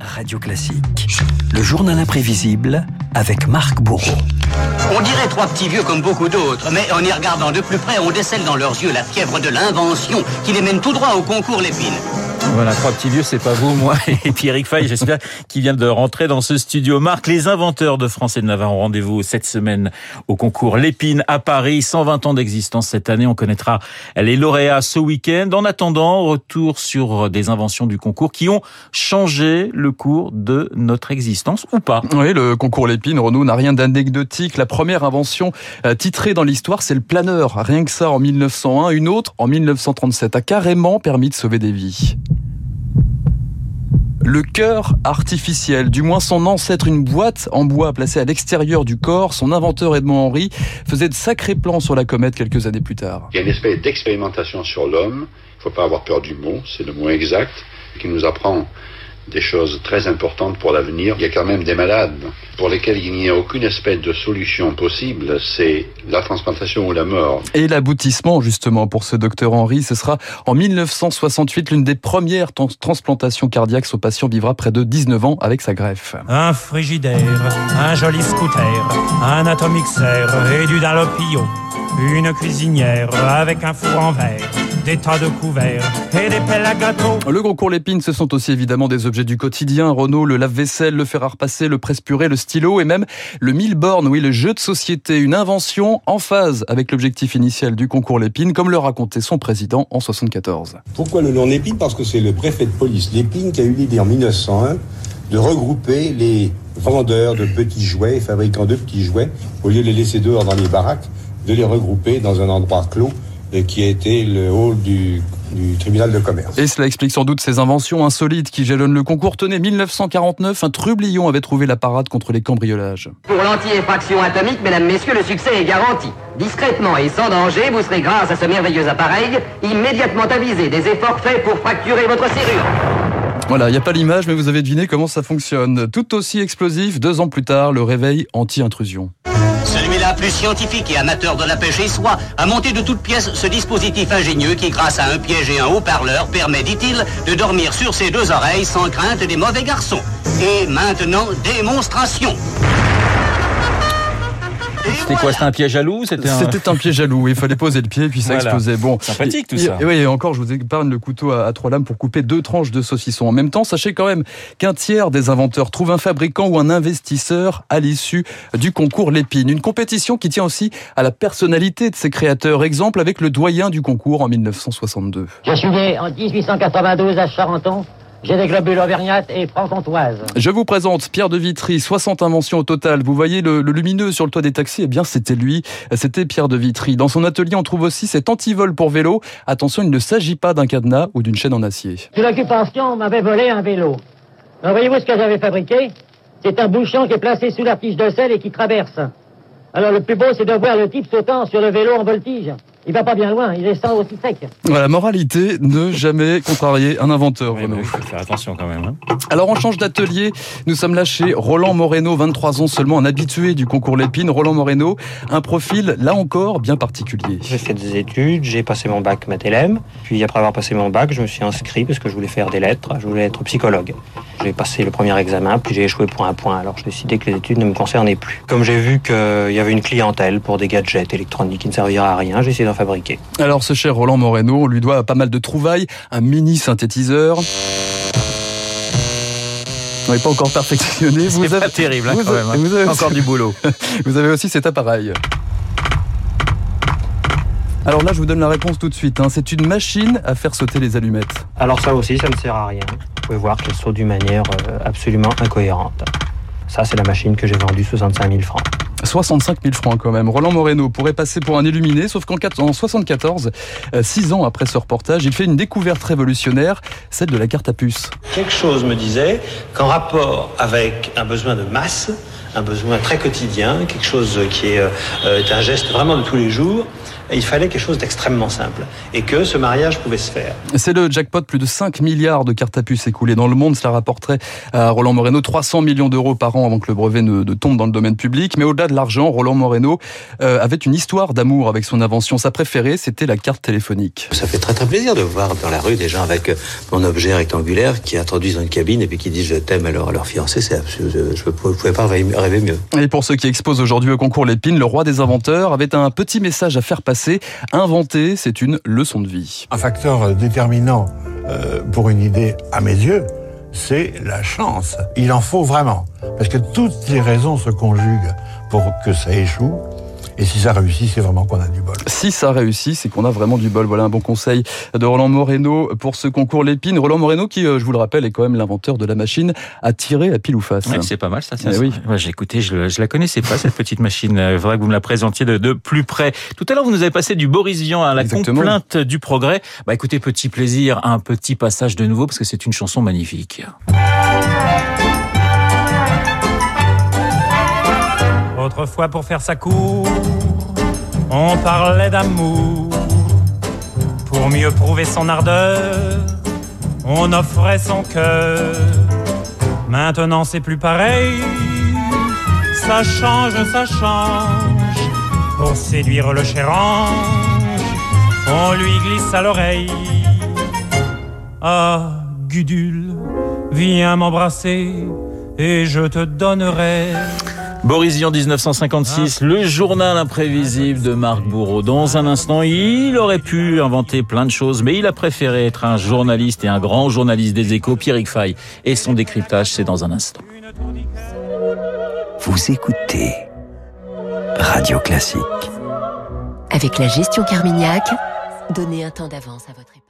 Radio Classique. Le journal imprévisible avec Marc Bourreau. On dirait trois petits vieux comme beaucoup d'autres, mais en y regardant de plus près, on décèle dans leurs yeux la fièvre de l'invention qui les mène tout droit au concours Lépine. Voilà, trois petits vieux, c'est pas vous, moi et Pierrick Fay, j'espère, qui vient de rentrer dans ce studio. Marc, les inventeurs de France et de Navarre ont rendez-vous cette semaine au concours Lépine à Paris. 120 ans d'existence cette année. On connaîtra les lauréats ce week-end. En attendant, retour sur des inventions du concours qui ont changé le cours de notre existence ou pas. Oui, le concours Lépine, Renault n'a rien d'anecdotique. La première invention euh, titrée dans l'histoire, c'est le planeur. Rien que ça en 1901. Une autre en 1937 a carrément permis de sauver des vies. Le cœur artificiel, du moins son ancêtre, une boîte en bois placée à l'extérieur du corps, son inventeur Edmond Henry faisait de sacrés plans sur la comète quelques années plus tard. Il y a une espèce d'expérimentation sur l'homme, il ne faut pas avoir peur du mot, c'est le mot exact, qui nous apprend des choses très importantes pour l'avenir. Il y a quand même des malades pour lesquels il n'y a aucune espèce de solution possible, c'est la transplantation ou la mort. Et l'aboutissement, justement, pour ce docteur Henry, ce sera en 1968 l'une des premières transplantations cardiaques. Ce patient vivra près de 19 ans avec sa greffe. Un frigidaire, un joli scooter, un atomixer et du dalopio, une cuisinière avec un four en verre des tas de couverts et des pelles à gâteau. Le concours Lépine, ce sont aussi évidemment des objets du quotidien. Renault, le lave-vaisselle, le fer à repasser, le presse-purée, le stylo et même le mille bornes, oui, le jeu de société. Une invention en phase avec l'objectif initial du concours Lépine, comme le racontait son président en 74. Pourquoi le nom Lépine? Parce que c'est le préfet de police Lépine qui a eu l'idée en 1901 de regrouper les vendeurs de petits jouets, fabricants de petits jouets, au lieu de les laisser dehors dans les baraques, de les regrouper dans un endroit clos qui a été le hall du, tribunal de commerce. Et cela explique sans doute ces inventions insolites qui jalonnent le concours. Tenez, 1949, un trublion avait trouvé la parade contre les cambriolages. Pour l'anti-effraction atomique, mesdames, messieurs, le succès est garanti. Discrètement et sans danger, vous serez, grâce à ce merveilleux appareil, immédiatement avisé des efforts faits pour fracturer votre serrure. Voilà, il n'y a pas l'image, mais vous avez deviné comment ça fonctionne. Tout aussi explosif, deux ans plus tard, le réveil anti-intrusion. Plus scientifique et amateur de la pêche et soit, a monté de toutes pièces ce dispositif ingénieux qui, grâce à un piège et un haut-parleur, permet, dit-il, de dormir sur ses deux oreilles sans crainte des mauvais garçons. Et maintenant, démonstration. C'était quoi C'était un piège à loup C'était un... piège à loup. Il fallait poser le pied et puis ça explosait. Bon, sympathique tout ça. oui, et encore, je vous épargne le couteau à, trois lames pour couper deux tranches de saucisson en même temps. Sachez quand même qu'un tiers des inventeurs trouve un fabricant ou un investisseur à l'issue du concours Lépine. Une compétition qui tient aussi à la personnalité de ses créateurs. Exemple avec le doyen du concours en 1962. Je suis né en 1892 à Charenton. J'ai des globules auvergnates et franc-comtoises. Je vous présente Pierre de Vitry, 60 inventions au total. Vous voyez le, lumineux sur le toit des taxis Eh bien, c'était lui. C'était Pierre de Vitry. Dans son atelier, on trouve aussi cet antivol pour vélo. Attention, il ne s'agit pas d'un cadenas ou d'une chaîne en acier. Sous l'occupation, on m'avait volé un vélo. voyez-vous ce que j'avais fabriqué? C'est un bouchon qui est placé sous la tige de sel et qui traverse. Alors le plus beau, c'est de voir le type sautant sur le vélo en voltige. Il va pas bien loin, il descend aussi sec. Voilà, moralité, ne jamais contrarier un inventeur, oui, Il faut faire attention quand même. Hein. Alors on change d'atelier, nous sommes là chez Roland Moreno, 23 ans seulement, un habitué du concours Lépine. Roland Moreno, un profil, là encore, bien particulier. J'ai fait des études, j'ai passé mon bac Mathelem, puis après avoir passé mon bac, je me suis inscrit parce que je voulais faire des lettres, je voulais être psychologue. J'ai passé le premier examen, puis j'ai échoué point à point, alors j'ai décidé que les études ne me concernaient plus. Comme j'ai vu qu'il y avait une clientèle pour des gadgets électroniques qui ne serviraient à rien, j'ai essayé d'en fabriquer. Alors ce cher Roland Moreno, on lui doit pas mal de trouvailles, un mini synthétiseur. On n'est pas encore perfectionné. Vous avez... pas terrible, hein, quand même. Hein. Vous avez encore du boulot. vous avez aussi cet appareil. Alors là, je vous donne la réponse tout de suite. Hein. C'est une machine à faire sauter les allumettes. Alors ça aussi, ça ne sert à rien. Vous pouvez voir qu'elle saute d'une manière euh, absolument incohérente. Ça, c'est la machine que j'ai vendue 65 000 francs. 65 000 francs quand même. Roland Moreno pourrait passer pour un illuminé, sauf qu'en 74, euh, six ans après ce reportage, il fait une découverte révolutionnaire, celle de la carte à puce. Quelque chose me disait qu'en rapport avec un besoin de masse, un besoin très quotidien, quelque chose qui est, euh, est un geste vraiment de tous les jours il fallait quelque chose d'extrêmement simple et que ce mariage pouvait se faire. C'est le jackpot, plus de 5 milliards de cartes à puce écoulées dans le monde. Cela rapporterait à Roland Moreno 300 millions d'euros par an avant que le brevet ne, tombe dans le domaine public. Mais au-delà de l'argent, Roland Moreno euh, avait une histoire d'amour avec son invention. Sa préférée, c'était la carte téléphonique. Ça fait très très plaisir de voir dans la rue des gens avec mon objet rectangulaire qui introduisent dans une cabine et puis qui disent je t'aime à leur, à leur fiancé. C'est je ne pouvais pas rêver mieux. Et pour ceux qui exposent aujourd'hui au concours Lépine, le roi des inventeurs avait un petit message à faire passer Inventer, c'est une leçon de vie. Un facteur déterminant euh, pour une idée, à mes yeux, c'est la chance. Il en faut vraiment. Parce que toutes les raisons se conjuguent pour que ça échoue. Et si ça réussit, c'est vraiment qu'on a du bol. Si ça réussit, c'est qu'on a vraiment du bol. Voilà un bon conseil de Roland Moreno pour ce concours Lépine. Roland Moreno qui, euh, je vous le rappelle, est quand même l'inventeur de la machine à tirer à pile ou face. c'est pas mal ça. Eh oui. j'ai écouté, je, je la connaissais pas cette petite machine. Il faudrait que vous me la présentiez de, plus près. Tout à l'heure, vous nous avez passé du Boris Vian à la complainte du progrès. Bah écoutez, petit plaisir, un petit passage de nouveau parce que c'est une chanson magnifique. Autrefois, pour faire sa cour, on parlait d'amour. Pour mieux prouver son ardeur, on offrait son cœur. Maintenant, c'est plus pareil. Ça change, ça change. Pour séduire le cher ange, on lui glisse à l'oreille. Ah, Gudule, viens m'embrasser et je te donnerai Boris Vian 1956, le journal imprévisible de Marc Bourreau. Dans un instant, il aurait pu inventer plein de choses, mais il a préféré être un journaliste et un grand journaliste des échos, Pierrick Fay. Et son décryptage, c'est dans un instant. Vous écoutez Radio Classique. Avec la gestion Carmignac, donnez un temps d'avance à votre épargne.